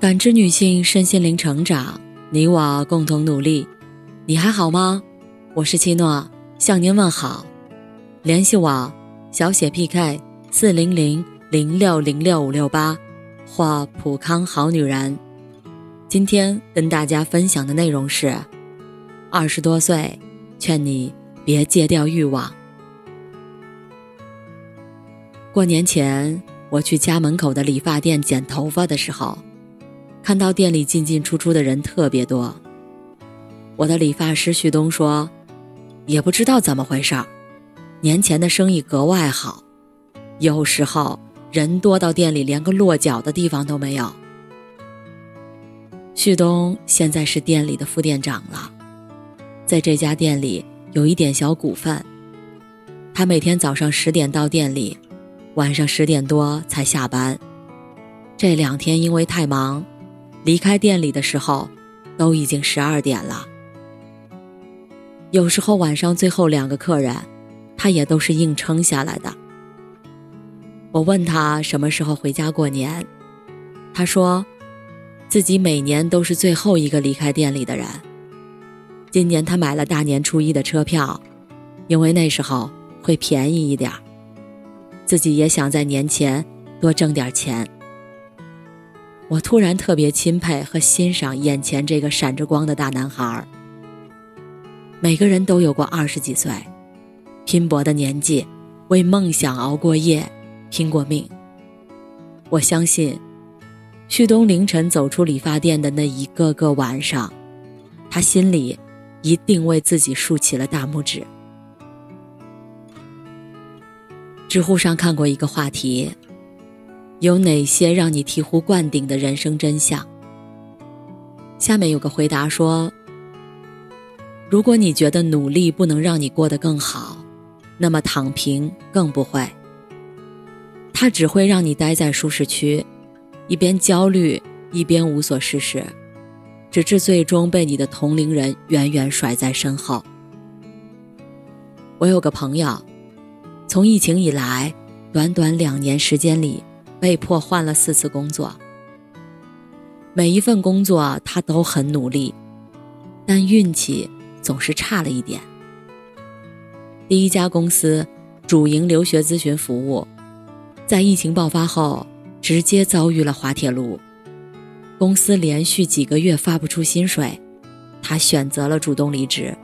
感知女性身心灵成长，你我共同努力。你还好吗？我是七诺，向您问好。联系我：小写 PK 四零零零六零六五六八，或普康好女人。今天跟大家分享的内容是：二十多岁，劝你别戒掉欲望。过年前，我去家门口的理发店剪头发的时候。看到店里进进出出的人特别多，我的理发师旭东说：“也不知道怎么回事儿，年前的生意格外好，有时候人多到店里连个落脚的地方都没有。”旭东现在是店里的副店长了，在这家店里有一点小股份。他每天早上十点到店里，晚上十点多才下班。这两天因为太忙。离开店里的时候，都已经十二点了。有时候晚上最后两个客人，他也都是硬撑下来的。我问他什么时候回家过年，他说，自己每年都是最后一个离开店里的人。今年他买了大年初一的车票，因为那时候会便宜一点自己也想在年前多挣点钱。我突然特别钦佩和欣赏眼前这个闪着光的大男孩。每个人都有过二十几岁，拼搏的年纪，为梦想熬过夜，拼过命。我相信，旭东凌晨走出理发店的那一个个晚上，他心里一定为自己竖起了大拇指。知乎上看过一个话题。有哪些让你醍醐灌顶的人生真相？下面有个回答说：“如果你觉得努力不能让你过得更好，那么躺平更不会。它只会让你待在舒适区，一边焦虑一边无所事事，直至最终被你的同龄人远远甩在身后。”我有个朋友，从疫情以来，短短两年时间里。被迫换了四次工作，每一份工作他都很努力，但运气总是差了一点。第一家公司主营留学咨询服务，在疫情爆发后直接遭遇了滑铁卢，公司连续几个月发不出薪水，他选择了主动离职。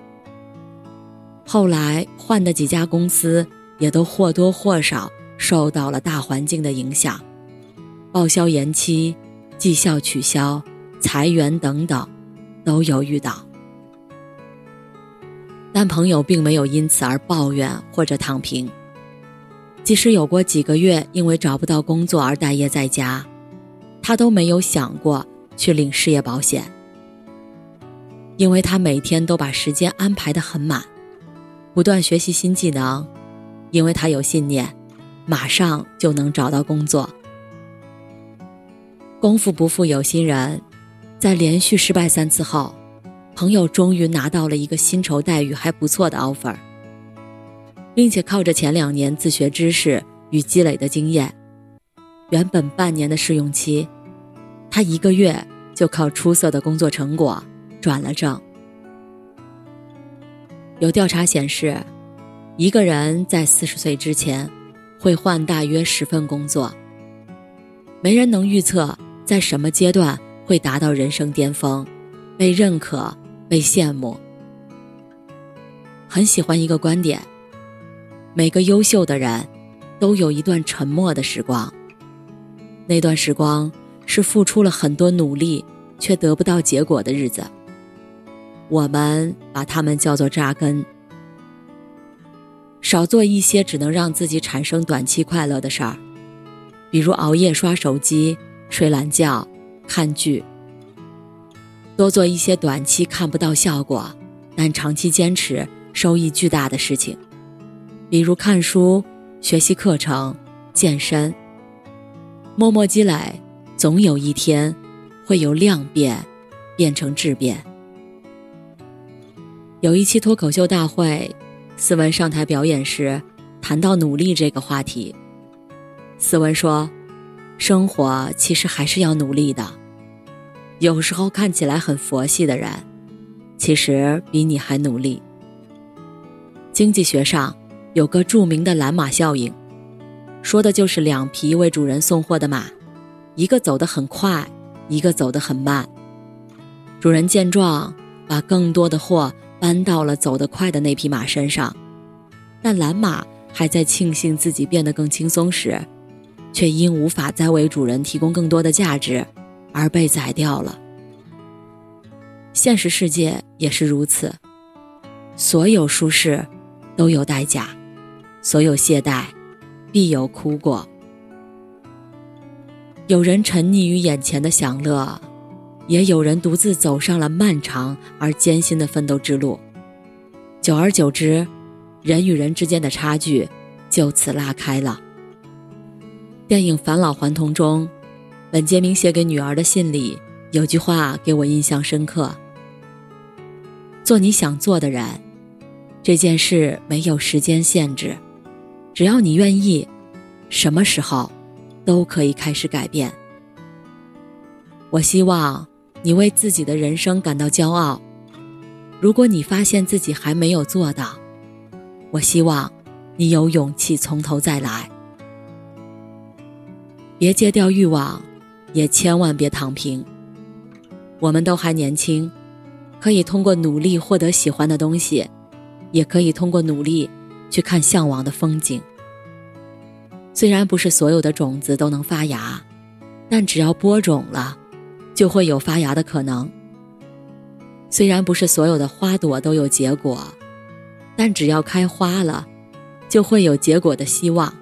后来换的几家公司也都或多或少受到了大环境的影响。报销延期、绩效取消、裁员等等，都有遇到。但朋友并没有因此而抱怨或者躺平。即使有过几个月因为找不到工作而待业在家，他都没有想过去领失业保险，因为他每天都把时间安排得很满，不断学习新技能，因为他有信念，马上就能找到工作。功夫不负有心人，在连续失败三次后，朋友终于拿到了一个薪酬待遇还不错的 offer，并且靠着前两年自学知识与积累的经验，原本半年的试用期，他一个月就靠出色的工作成果转了正。有调查显示，一个人在四十岁之前会换大约十份工作，没人能预测。在什么阶段会达到人生巅峰，被认可、被羡慕？很喜欢一个观点：每个优秀的人，都有一段沉默的时光。那段时光是付出了很多努力却得不到结果的日子。我们把它们叫做扎根。少做一些只能让自己产生短期快乐的事儿，比如熬夜刷手机。睡懒觉，看剧，多做一些短期看不到效果，但长期坚持收益巨大的事情，比如看书、学习课程、健身。默默积累，总有一天会由量变变成质变。有一期脱口秀大会，斯文上台表演时，谈到努力这个话题，斯文说。生活其实还是要努力的，有时候看起来很佛系的人，其实比你还努力。经济学上有个著名的“蓝马效应”，说的就是两匹为主人送货的马，一个走得很快，一个走得很慢。主人见状，把更多的货搬到了走得快的那匹马身上，但蓝马还在庆幸自己变得更轻松时，却因无法再为主人提供更多的价值。而被宰掉了。现实世界也是如此，所有舒适都有代价，所有懈怠必有苦果。有人沉溺于眼前的享乐，也有人独自走上了漫长而艰辛的奋斗之路。久而久之，人与人之间的差距就此拉开了。电影《返老还童》中。本杰明写给女儿的信里有句话给我印象深刻：“做你想做的人，这件事没有时间限制，只要你愿意，什么时候都可以开始改变。”我希望你为自己的人生感到骄傲。如果你发现自己还没有做到，我希望你有勇气从头再来，别戒掉欲望。也千万别躺平。我们都还年轻，可以通过努力获得喜欢的东西，也可以通过努力去看向往的风景。虽然不是所有的种子都能发芽，但只要播种了，就会有发芽的可能。虽然不是所有的花朵都有结果，但只要开花了，就会有结果的希望。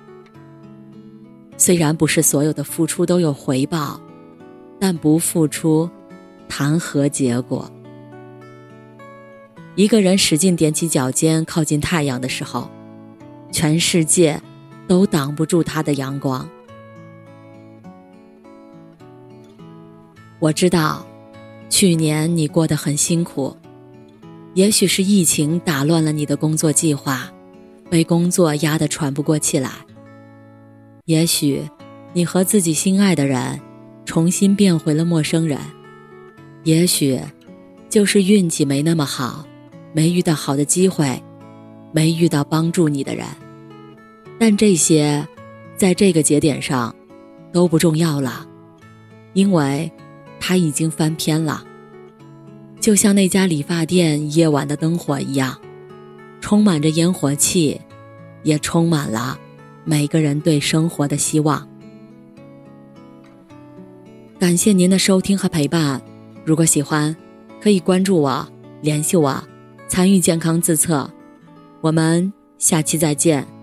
虽然不是所有的付出都有回报。但不付出，谈何结果？一个人使劲踮起脚尖靠近太阳的时候，全世界都挡不住他的阳光。我知道，去年你过得很辛苦，也许是疫情打乱了你的工作计划，被工作压得喘不过气来；也许你和自己心爱的人。重新变回了陌生人，也许就是运气没那么好，没遇到好的机会，没遇到帮助你的人。但这些，在这个节点上都不重要了，因为他已经翻篇了。就像那家理发店夜晚的灯火一样，充满着烟火气，也充满了每个人对生活的希望。感谢您的收听和陪伴，如果喜欢，可以关注我、联系我、参与健康自测，我们下期再见。